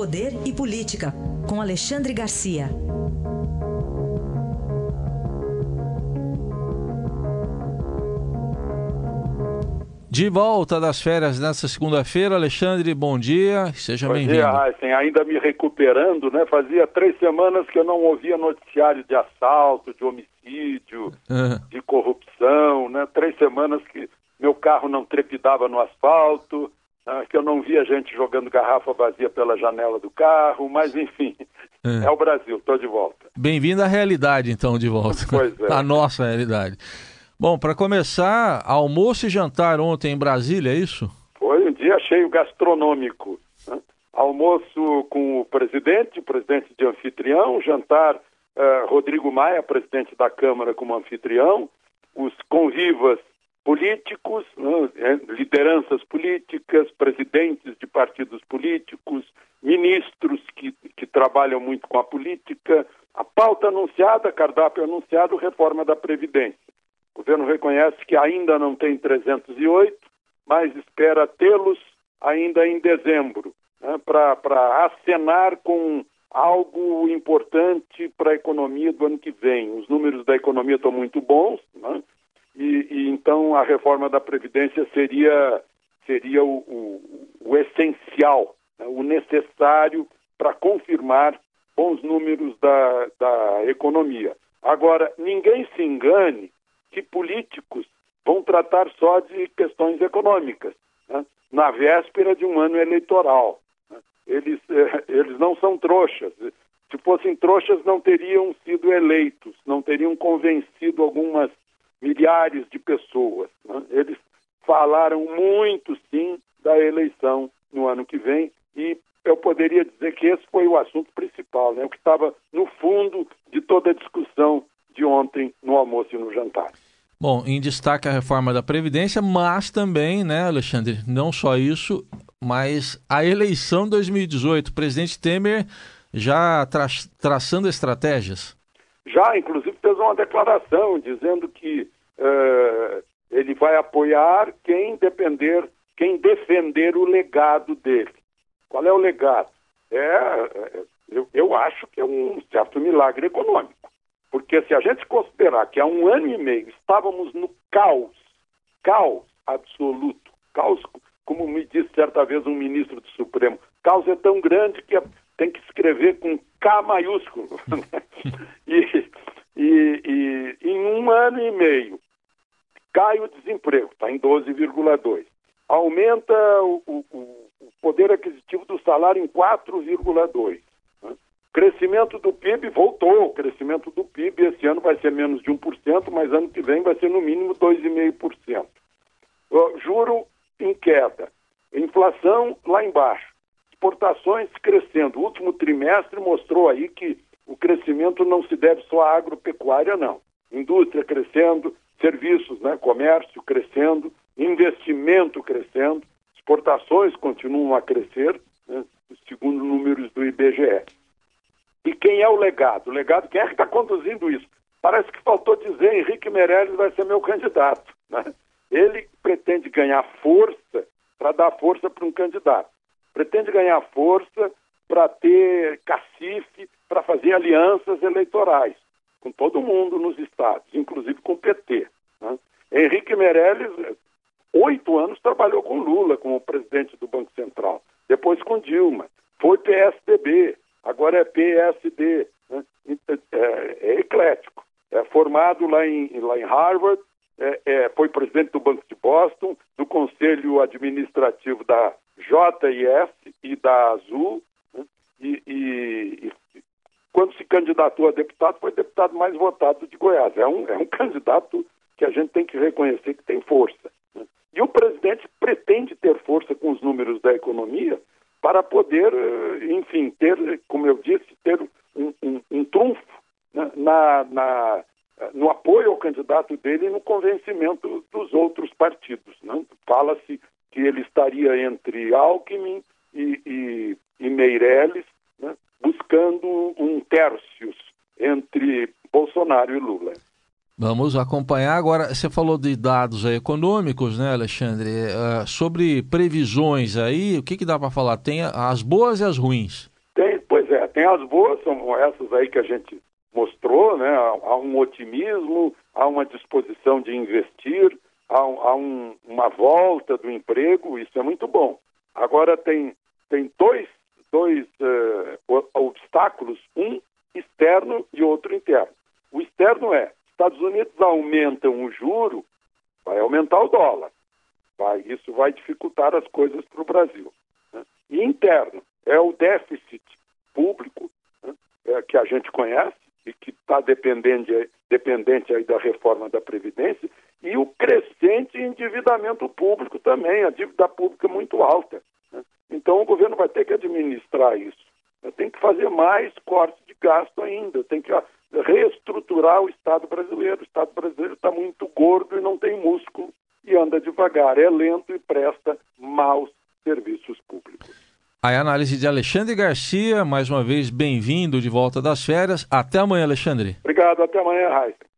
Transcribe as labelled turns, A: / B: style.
A: Poder e Política, com Alexandre Garcia.
B: De volta das férias nessa segunda-feira, Alexandre, bom dia, seja bem-vindo. Bom dia,
C: Heisen, ainda me recuperando, né? Fazia três semanas que eu não ouvia noticiário de assalto, de homicídio, uhum. de corrupção, né? Três semanas que meu carro não trepidava no asfalto? Que eu não via gente jogando garrafa vazia pela janela do carro, mas enfim, é, é o Brasil, estou de volta.
B: Bem-vindo à realidade, então, de volta. Pois é. A nossa realidade. Bom, para começar, almoço e jantar ontem em Brasília, é isso?
C: Foi um dia cheio gastronômico. Né? Almoço com o presidente, o presidente de anfitrião, jantar uh, Rodrigo Maia, presidente da Câmara, como anfitrião, os convivas políticos, né? É, lideranças políticas, presidentes de partidos políticos, ministros que, que trabalham muito com a política, a pauta anunciada, cardápio anunciado, reforma da Previdência. O governo reconhece que ainda não tem 308, mas espera tê-los ainda em dezembro, né, para acenar com algo importante para a economia do ano que vem. Os números da economia estão muito bons, né, e, e, então a reforma da Previdência seria, seria o, o, o essencial, né, o necessário para confirmar bons números da, da economia. Agora, ninguém se engane que políticos vão tratar só de questões econômicas, né? na véspera de um ano eleitoral. Né? Eles, eh, eles não são trouxas. Se fossem trouxas, não teriam sido eleitos, não teriam convencido algumas milhares de pessoas. Né? Eles falaram muito, sim, da eleição no ano que vem e eu poderia dizer que esse foi o assunto principal, né? o que estava no fundo de toda a discussão de ontem no almoço e no jantar.
B: Bom, em destaque a reforma da Previdência, mas também, né, Alexandre, não só isso, mas a eleição 2018. O presidente Temer já tra traçando estratégias?
C: Já, inclusive, fez uma declaração dizendo que uh, ele vai apoiar quem depender, quem defender o legado dele. Qual é o legado? É, é eu, eu acho que é um certo milagre econômico. Porque se a gente considerar que há um ano e meio estávamos no caos, caos absoluto, caos, como me disse certa vez um ministro do Supremo, caos é tão grande que tem que escrever com K maiúsculo. Né? e, e, e em um ano e meio cai o desemprego, está em 12,2. Aumenta o, o, o poder aquisitivo do salário em 4,2. Crescimento do PIB voltou. O crescimento do PIB esse ano vai ser menos de 1%, mas ano que vem vai ser no mínimo 2,5%. Juro em queda. Inflação lá embaixo. Exportações crescendo. O último trimestre mostrou aí que o crescimento não se deve só à agropecuária, não. Indústria crescendo, serviços, né, comércio crescendo, investimento crescendo, exportações continuam a crescer, né, segundo números do IBGE. E quem é o legado? O legado, quem é que está conduzindo isso? Parece que faltou dizer, Henrique Meirelles vai ser meu candidato. Né? Ele pretende ganhar força para dar força para um candidato. Pretende ganhar força para ter cacife, para fazer alianças eleitorais com todo mundo nos estados, inclusive com o PT. Né? Henrique Meirelles, oito anos, trabalhou com Lula como presidente do Banco Central, depois com Dilma, foi PSDB, agora é PSD, né? é, é, eclético. É formado lá em, lá em Harvard, é, é, foi presidente do Banco de Boston, do Conselho Administrativo da JIS e da Azul, né? e, e, e, quando se candidatou a deputado, foi deputado mais votado de Goiás. É um, é um candidato que a gente tem que reconhecer que tem força. Né? E o presidente pretende ter força com os números da economia, para poder, eh, enfim, ter, como eu disse, ter um, um, um trunfo né, na, na, no apoio ao candidato dele e no convencimento dos outros partidos. Né? Fala-se que ele estaria entre Alckmin e, e, e Meirelles, né, buscando um tercios entre Bolsonaro e Lula.
B: Vamos acompanhar agora. Você falou de dados econômicos, né, Alexandre? Uh, sobre previsões aí, o que, que dá para falar? Tem as boas e as ruins.
C: Pois é, tem as boas, são essas aí que a gente mostrou, né? Há um otimismo, há uma disposição de investir, há, há um, uma volta do emprego, isso é muito bom. Agora tem, tem dois, dois uh, obstáculos, um externo e outro interno. O externo é, Estados Unidos aumentam o juro, vai aumentar o dólar. Vai, isso vai dificultar as coisas para o Brasil. Né? E interno é o déficit público né? é, que a gente conhece está dependente, dependente aí da reforma da Previdência e o crescente endividamento público também, a dívida pública é muito alta. Né? Então o governo vai ter que administrar isso. Tem que fazer mais cortes de gasto ainda, tem que reestruturar o Estado brasileiro. O Estado brasileiro está muito gordo e não tem músculo e anda devagar, é lento e presta maus serviços públicos.
B: A análise de Alexandre Garcia, mais uma vez bem-vindo de volta das férias. Até amanhã, Alexandre.
C: Obrigado, até amanhã, Raíssa.